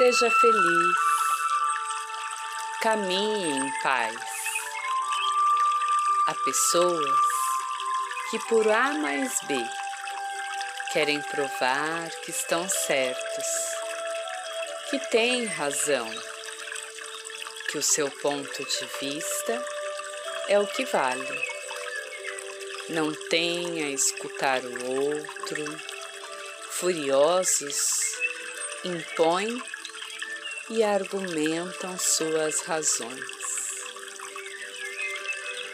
Seja feliz, caminhe em paz. Há pessoas que, por A mais B, querem provar que estão certos, que têm razão, que o seu ponto de vista é o que vale. Não tem a escutar o outro, furiosos, impõem e argumentam suas razões.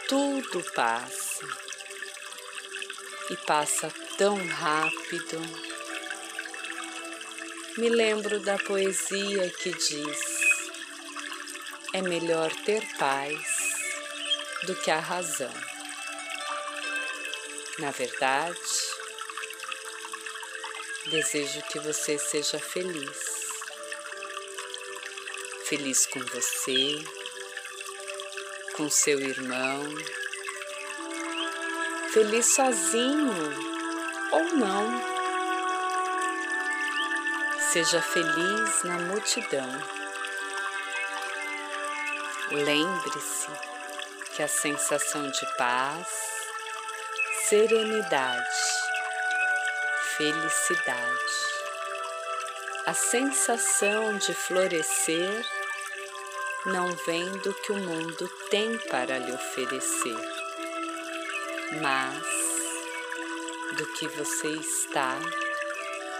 Tudo passa e passa tão rápido. Me lembro da poesia que diz: é melhor ter paz do que a razão. Na verdade, desejo que você seja feliz feliz com você, com seu irmão, feliz sozinho ou não. Seja feliz na multidão. Lembre-se que a sensação de paz, serenidade, felicidade, a sensação de florescer não vem do que o mundo tem para lhe oferecer, mas do que você está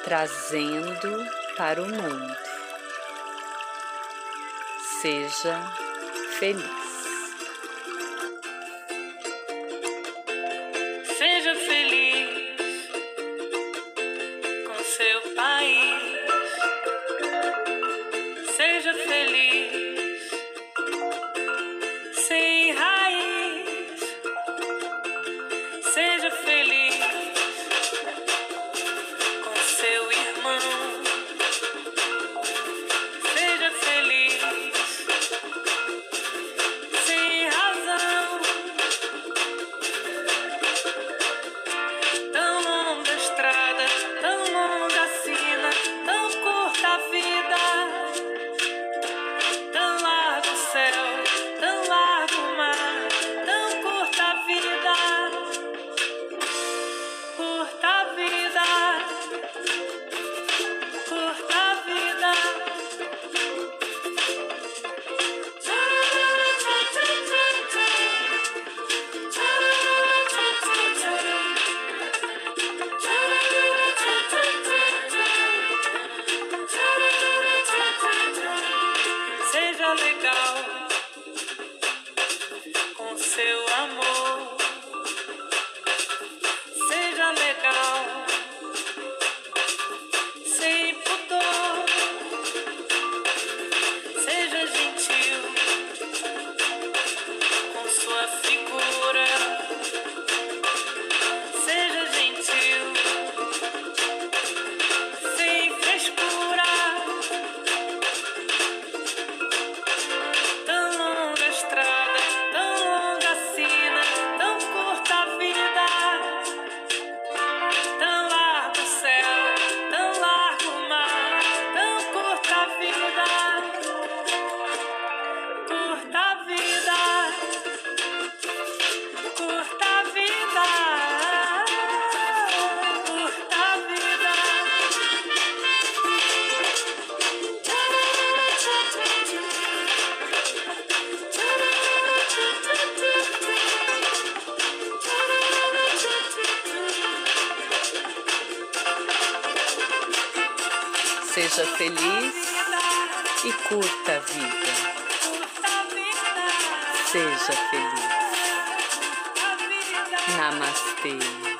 trazendo para o mundo. Seja feliz. Sua figura. Seja feliz e curta a vida. Seja feliz. Namastê.